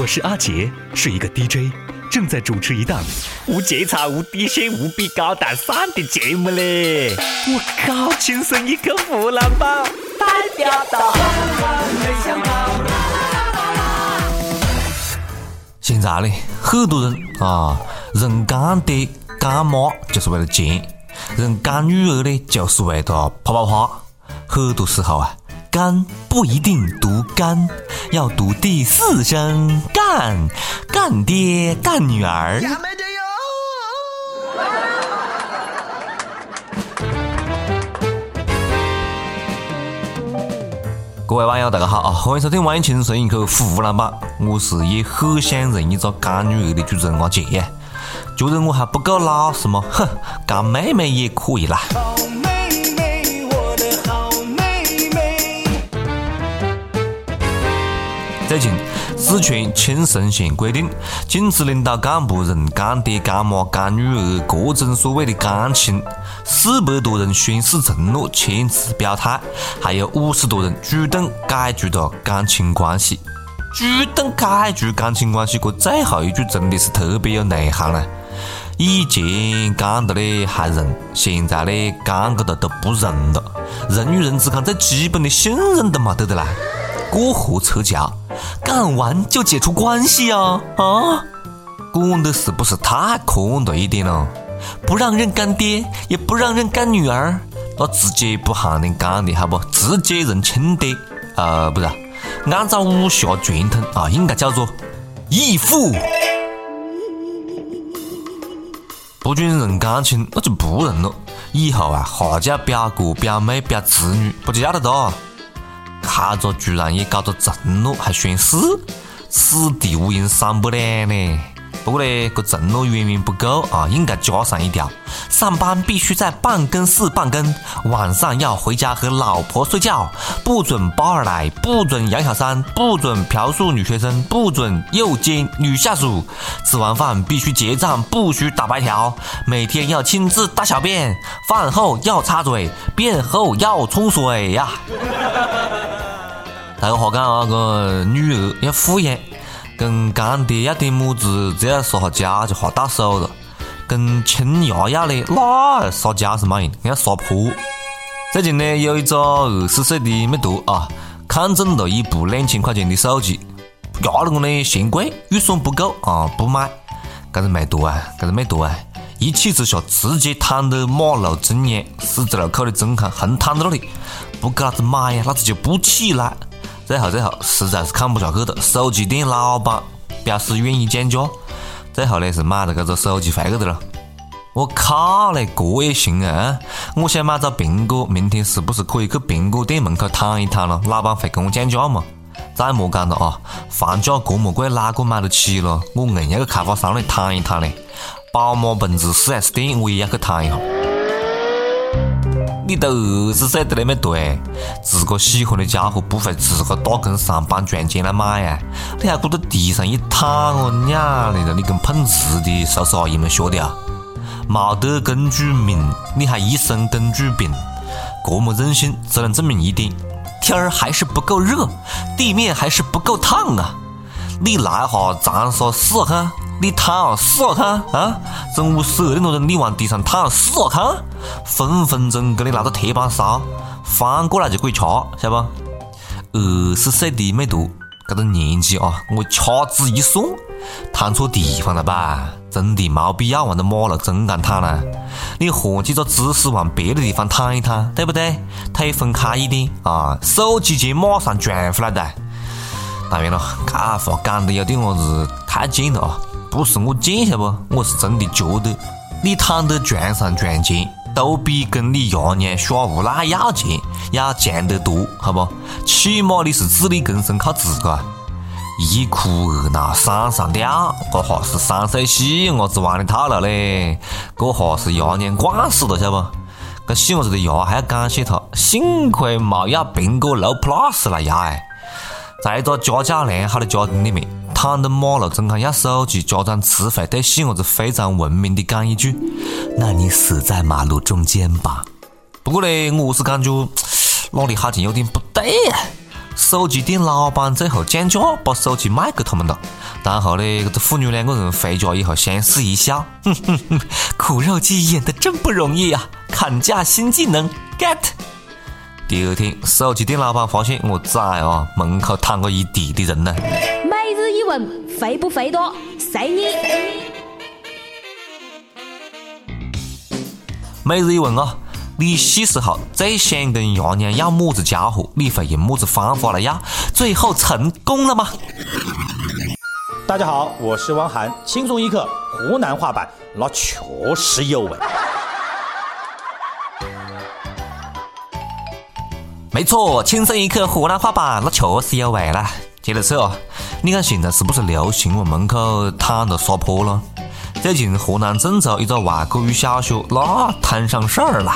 我是阿杰，是一个 DJ，正在主持一档无节操、无底线、无比高大上的节目嘞！我靠，亲生一个湖南宝，代表到。现在呢，很多人啊，认干爹干妈就是为了钱，认干女儿呢就是为了啪啪啪。很多时候啊。干不一定读干，要读第四声干，干爹干女儿。各位网友大家好啊，欢迎收听《网易轻松一口湖南版》，我是也很想认一个干女儿的主持人阿杰，觉得我还不够老实吗？哼，干妹妹也可以啦。最近，四川青神县规定，禁止领导干部认干爹、干妈、干女儿各种所谓的干亲。四百多人宣誓承诺、签字表态，还有五十多人主动解除了干亲关系。主动解除干亲关系，这最后一句真的是特别有内涵了。以前干的嘞还认，现在嘞干个的都不认了。人与人之间最基本的信任都没得的啦。过河拆桥，干完就解除关系啊啊！管的是不是太宽了一点了？不让认干爹，也不让认干女儿，那直接不喊你干的好不？直接认亲爹啊？不是，按照武侠传统啊，应该叫做义父。不准认干亲，那就不认了。以后啊，哈叫表哥、表妹、表侄女，不就要得到？他这居然也搞着承诺，还宣誓，此地无银三百两呢。不过呢，这承诺远远不够啊，应该加上一条：上班必须在办公室办公，晚上要回家和老婆睡觉，不准包二奶，不准杨小三，不准嫖宿女学生，不准诱奸女下属。吃完饭必须结账，不许打白条。每天要亲自大小便，饭后要擦嘴，便后要冲水呀。大家话讲啊，个女儿要富养。跟干爹要点么子，只要撒下娇就下到手了。跟亲伢要嘞，那撒娇是没用，要撒泼。最近呢，有一个二十岁的妹坨啊，看中了一部两千块钱的手机，压了我呢嫌贵，预算不够啊，不买。这个妹坨啊，这个妹坨啊，一气之下直接躺在马路中央十字路口的中间，横躺在那里，不给老子买呀，老子就不起来。最后，最后实在是看不下去了，手机店老板表示愿意降价，最后呢是买了这个手机回去的了。我靠嘞，这也行啊！我想买只苹果，明天是不是可以去苹果店门口躺一躺了？老板会给我降价吗？再莫讲了啊，房价这么贵，哪个买得起了？我硬要去开发商那里躺一躺嘞。宝马奔驰 4S 店我也要去躺一下。你都二十岁的那么对，自个喜欢的家伙不会自个打工上班赚钱来买呀？你还搁到地上一躺哦，娘的你跟碰瓷的叔叔阿姨们学的啊？没得公主命，你还一身公主病，这么任性只能证明一点：天儿还是不够热，地面还是不够烫啊！你来哈长沙试下看。你躺试下看啊！中午十二点多钟，你往地上躺试下看，分分钟给你拿个铁板烧，翻过来就可以吃，晓得不？二十岁的妹坨，这个年纪啊，我掐指一算，躺错地方了吧？真的没必要往那马路中间躺了，你换几个姿势往别的地方躺一躺，对不对？腿分开一点啊，手机钱马上赚回来的。当然了，这话讲的有点么子太贱了啊！不是我贱晓不？我是真的觉得，你躺在床上赚钱，都比跟你爷娘耍无赖要钱要强得多，好不？起码你是自力更生，靠自个。一哭二闹三上吊，这下是三岁戏伢子玩的套路嘞。这下是爷娘惯死了，晓不？这细伢子的爷还要感谢他，幸亏没要苹果六 Plus 来压哎。在一个家教良好的家庭里面。躺在马路中间要手机，家长只会对细伢子非常文明的讲一句：“那你死在马路中间吧。”不过呢，我是感觉哪里好像有点不对呀。手机店老板最后降价把手机卖给他们了。然后呢，这父女两个人回家以后相视一笑，哼哼哼，苦肉计演的真不容易啊，砍价新技能 get。第二天，手机店老板发现我崽啊，门口躺个一地的人呢。每日一问，肥不肥多？随你。每日一问啊，你细时候最想跟爷娘要么子家伙？你会用么子方法来要？最后成功了吗？大家好，我是汪涵，轻松一刻湖南话版，那确实有味。没错，轻松一刻湖南话版，那确实有味了。接着说，你看现在是不是流行往门口躺着撒泼了？最近河南郑州一个外国语小学那摊上事儿了，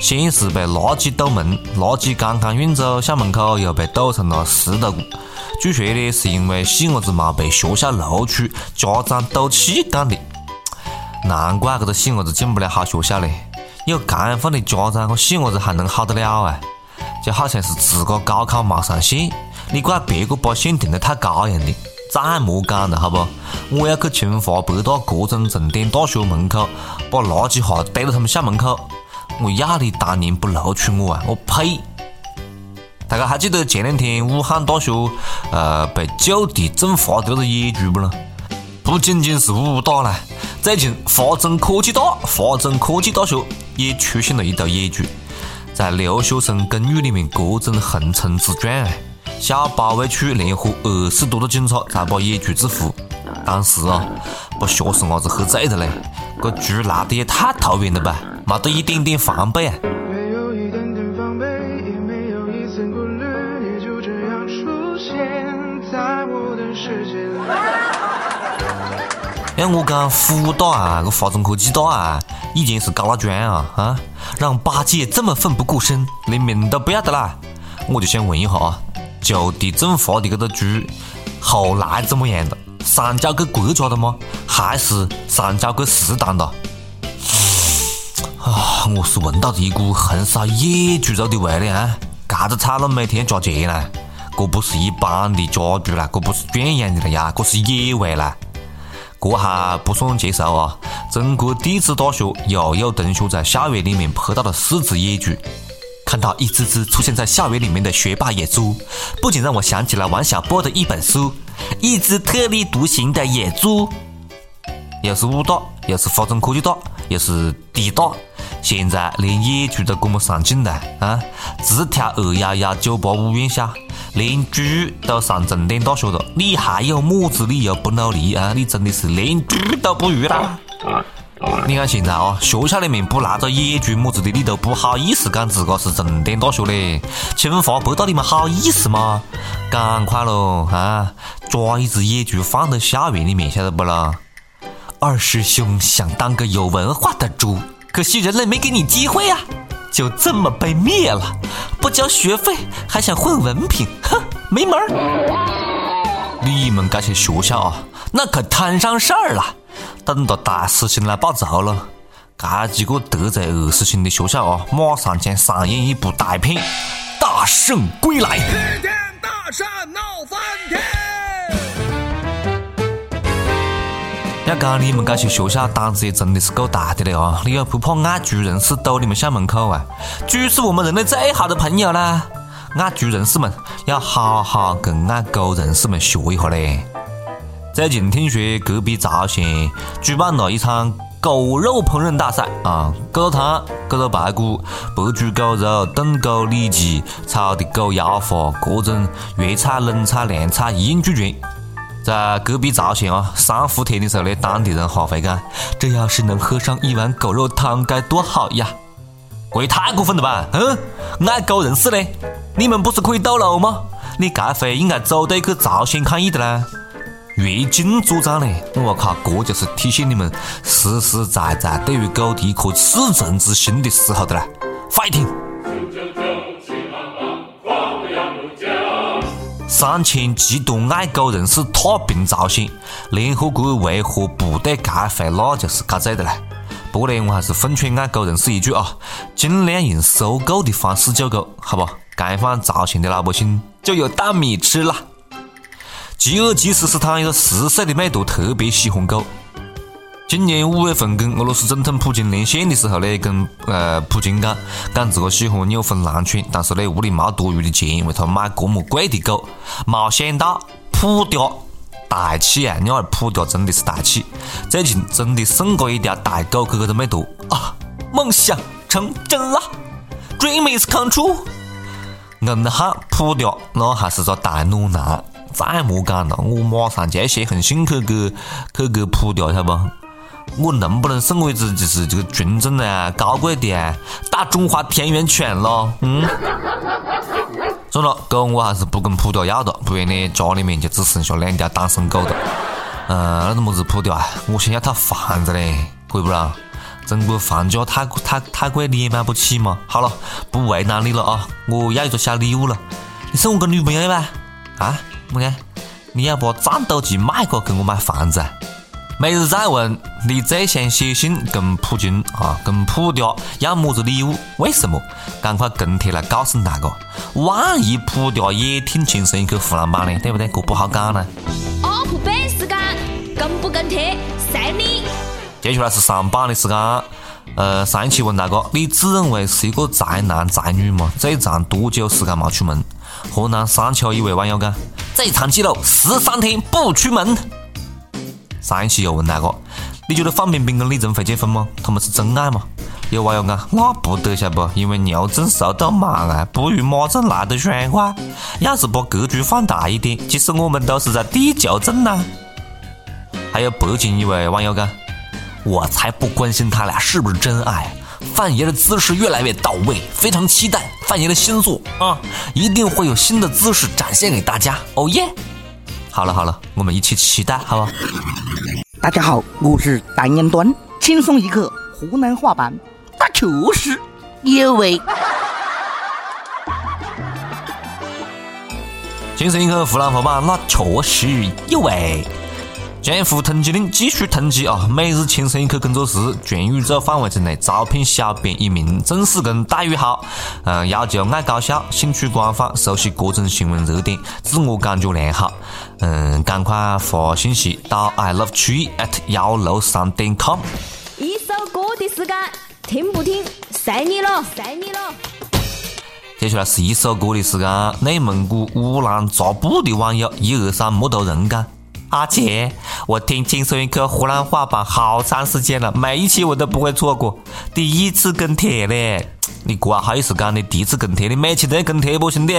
先是被垃圾堵门，垃圾刚刚运走，校门口又被堵成了石头。据说呢，是因为细伢子没被学校录取，家长赌气干的。难怪这个细伢子进不了好学校嘞，有干饭的家长，这细伢子还能好得了啊？就好像是自个高考没上线，你怪别个把线定得太高样的。再莫讲了，好不？我要去清华、北大各种重点大学门口，把垃圾哈堆到他们校门口。我要你当年不录取我啊！我呸！大家还记得前两天武汉大学呃被就地正法的那个野猪不咯？不仅仅是武大啦，最近华中科技大、华中科技大学也出现了一头野猪。在留学生公寓里面各种横冲直撞，校保卫处联合二十多个警察才把野猪制服。当时啊，把学生伢子喝醉了嘞，这猪来的也太突然了吧，没得一点点防备啊！要我讲虎大啊，个华中科技大啊，以前是高大庄啊啊！让八戒这么奋不顾身，连命都不要的啦！我就想问一下啊，就地正法的这个猪，后来怎么样了？上交给国家的吗？还是上交给食堂的？啊，我是闻到了一股红烧野猪肉的味了啊！这个菜啷每天加钱呢？这不是一般的家猪啦，这不是圈养的了呀，这是野味啦！这还不算结束啊！中国地质大学又有同学在校园里面拍到了四只野猪，看到一只只出现在校园里面的学霸野猪，不仅让我想起了王小波的一本书《一只特立独行的野猪》。又是武大，又是华中科技大，又是地大，现在连野猪都这么上进了啊！只挑二幺幺九八五院校。连猪都上重点大学了，你还有么子理由不努力啊？你真的是连猪都不如啦！你看现在啊，学校里面不拿个野猪么子的，你都不好意思讲自个是重点大学嘞。清华、北大，你们好意思吗？赶快喽啊！抓一只野猪放到校园里面，晓得不啦？二师兄想当个有文化的猪，可惜人类没给你机会啊！就这么被灭了，不交学费还想混文凭，哼，没门儿！你们这些学校啊，那可摊上事儿了，等到大师兄来报仇了。这几个得罪二师兄的学校啊，马上将上演一部大片《大圣归来》。齐天大圣闹翻天！要讲你们这些学校胆子也真的是够大的了啊！你又不怕爱猪人士堵你们校门口啊？猪是我们人类最好的朋友啦！爱猪人士们要好好跟爱狗人士们学一下嘞。最近听说隔壁朝鲜举办了一场狗肉烹饪大赛啊，狗肉汤、狗肉排骨、白煮狗肉、炖狗里脊、炒的狗腰花，各种粤菜、冷菜、凉菜一应俱全。在隔壁曹县啊，三伏天的时候呢，当地人哈会讲，这要是能喝上一碗狗肉汤该多好呀！这也太过分了吧？嗯，爱狗人士呢，你们不是可以斗路吗？你这回应该组队去朝鲜抗议的啦！越境作战呢，我靠，这就是体现你们实实在在对于狗的一颗赤诚之心的时候的啦！fighting！三千极度爱狗人士踏平朝鲜，联合国维和部队开会，那就是搞醉的了。不过呢，我还是奉劝爱狗人士一句啊，尽量用收购的方式救狗，好不？解放朝鲜的老百姓就有大米吃了。吉尔吉斯斯坦一个十岁的美图特别喜欢狗。今年五月份跟俄罗斯总统普京连线的时候呢，跟呃普京讲，讲自个喜欢纽芬兰犬，但是呢屋里没多余的钱为他买这么贵的狗。没想到普嗲大气啊！你儿普嗲真的是大气，最近真的送过一条大狗去这个美图啊，梦想成真了，Dream is come true。硬汉普嗲那还是个大暖男，再莫讲了，我马上就要写封信去给去给普嗲，晓得不？我能不能送我一只就是这个纯种的啊，高贵的，大中华田园犬咯？嗯，算了，狗我还是不跟普调要了，不然呢家里面就只剩下两条单身狗了。嗯，那个么子普调啊？我想要套房子嘞，可以不啦？中国房价太太太贵，你也买不起嘛。好了，不为难你了啊，我要一个小礼物了，你送我个女朋友呗？啊？么个？你要把战斗机卖过给我买房子啊？每日再问，你最想写信跟普京啊，跟普嗲要么子礼物？为什么？赶快跟帖来告诉大家。万一普嗲也挺轻松一刻湖南版呢？对不对？这不好讲呢。UP 版时间，跟不跟帖，随你。接下来是上榜的时间。呃，上一期问大家，你自认为是一个宅男宅女吗？最长多久时间没出门？河南商丘一位网友讲，最长记录十三天不出门。上一期又问那个，你觉得范冰冰跟李晨会结婚吗？他们是真爱吗？有网友讲，那不得晓不？因为牛正瘦到马啊，不如马正来得爽快。要是把格局放大一点，其实我们都是在地球镇呐。还有北京一位网友讲，我才不关心他俩是不是真爱。范爷的姿势越来越到位，非常期待范爷的新作啊，一定会有新的姿势展现给大家。哦耶！好了好了，我们一起期待，好吧？大家好，我是单言端，轻松一刻湖南话版，那确实有味。轻松一刻湖南话版，那确实有味。江湖通缉令继续通缉啊！每日轻松一刻工作室全宇宙范围之内招聘小编一名，正式工待遇好，嗯，要求爱搞笑，兴趣广泛，熟悉各种新闻热点，自我感觉良好。嗯，赶快发信息到 i love tree at 幺六三点 com。一首歌的时间，听不听，随你了，随你了。接下来是一首歌的时间，内蒙古乌兰察布的网友一二三木头人讲。阿杰，我听轻松一刻湖南话版好长时间了，每一期我都不会错过。第一次跟帖嘞，你这还好意思讲你第一次跟帖？你每期都要跟帖不，兄弟？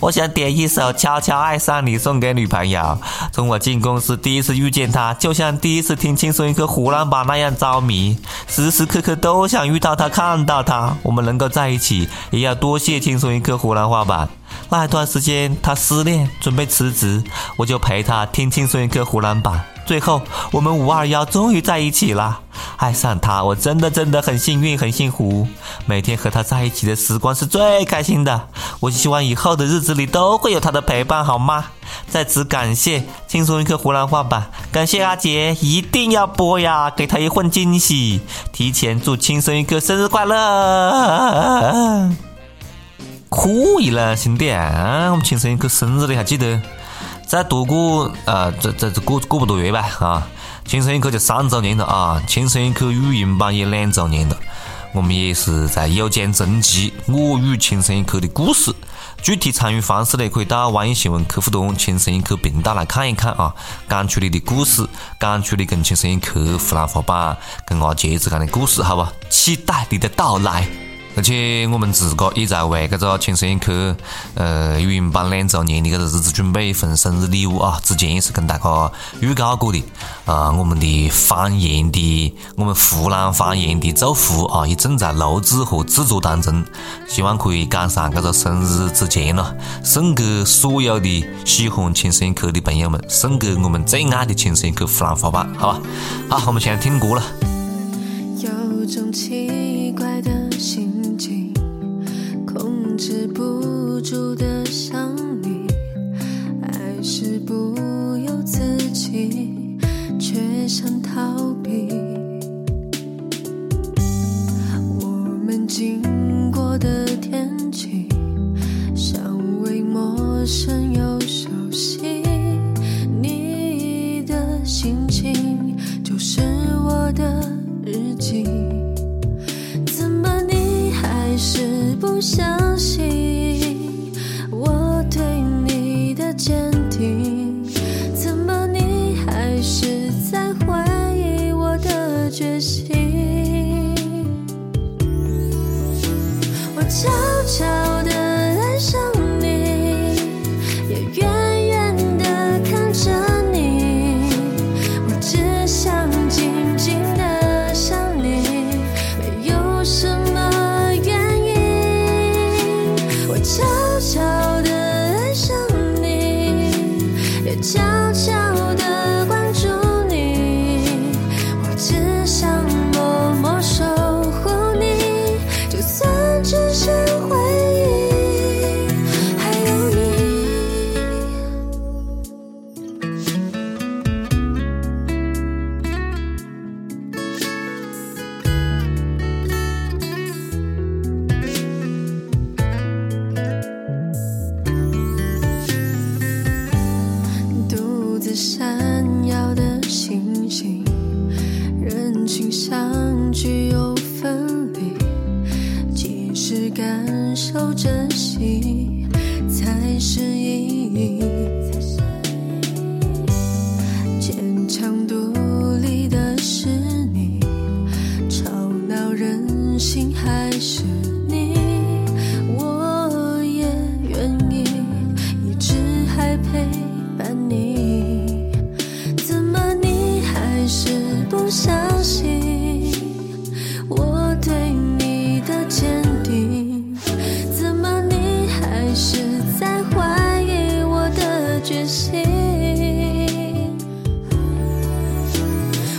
我想点一首《悄悄爱上你》送给女朋友。从我进公司第一次遇见她，就像第一次听轻松一刻湖南版那样着迷，时时刻刻都想遇到她、看到她。我们能够在一起，也要多谢轻松一刻湖南话版。那一段时间，他失恋，准备辞职，我就陪他听轻松一刻湖南版。最后，我们五二幺终于在一起了。爱上他，我真的真的很幸运，很幸福。每天和他在一起的时光是最开心的。我希望以后的日子里都会有他的陪伴，好吗？在此感谢轻松一刻湖南话版，感谢阿杰，一定要播呀，给他一份惊喜。提前祝轻松一刻生日快乐！可以了，兄弟啊，我们轻松一刻生日你还记得？再多过呃，这这这过过不多月吧啊！轻松一刻就三周年了啊！轻松一刻语音版也两周年了。我们也是在有奖征集我与轻松一刻的故事。具体参与方式呢，可以到网易新闻客户端轻松一刻频道来看一看啊！讲出你的故事，讲出你跟轻松一刻湖南话版跟阿杰之间的故事，好吧？期待你的到来。而且我们自个也在为这个轻松一刻呃语音版两周年的这个日子准备一份生日礼物啊！之前也是跟大家预告过的啊，我们的方言的我们湖南方言的祝福啊，也正在录制和制作当中，希望可以赶上这个生日之前呢，送给所有的喜欢轻松一刻的朋友们，送给我们最爱的轻松一刻湖南话版，好吧？好，我们现在听歌了。有种奇止不住的想你，爱是不由自己，却想逃避。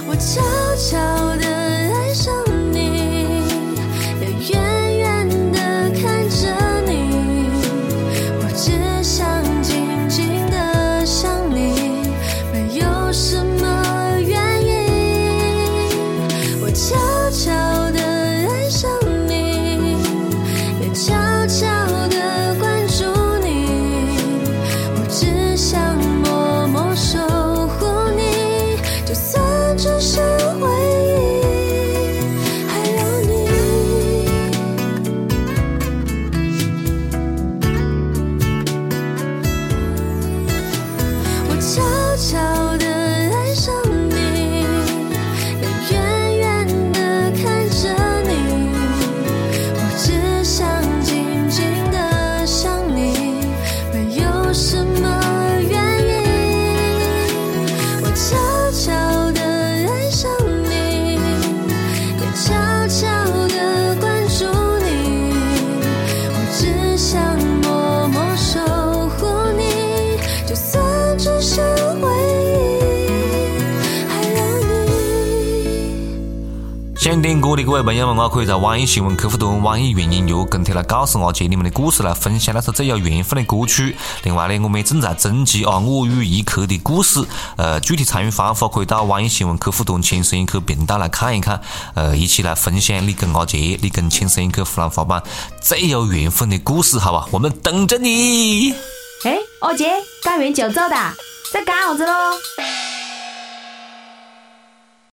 我悄悄的想点歌的各位朋友们啊，可以在网易新闻客户端、网易云音乐跟帖来告诉阿杰你们的故事，来分享那首最有缘分的歌曲。另外呢，我们也正在征集啊我与一刻的故事，呃，具体参与方法可以到网易新闻客户端“轻声一刻”频道来看一看，呃，一起来分享你跟阿杰、你跟轻声一刻湖南话版最有缘分的故事，好吧？我们等着你。哎，阿杰，干完就走的，在干啥子喽？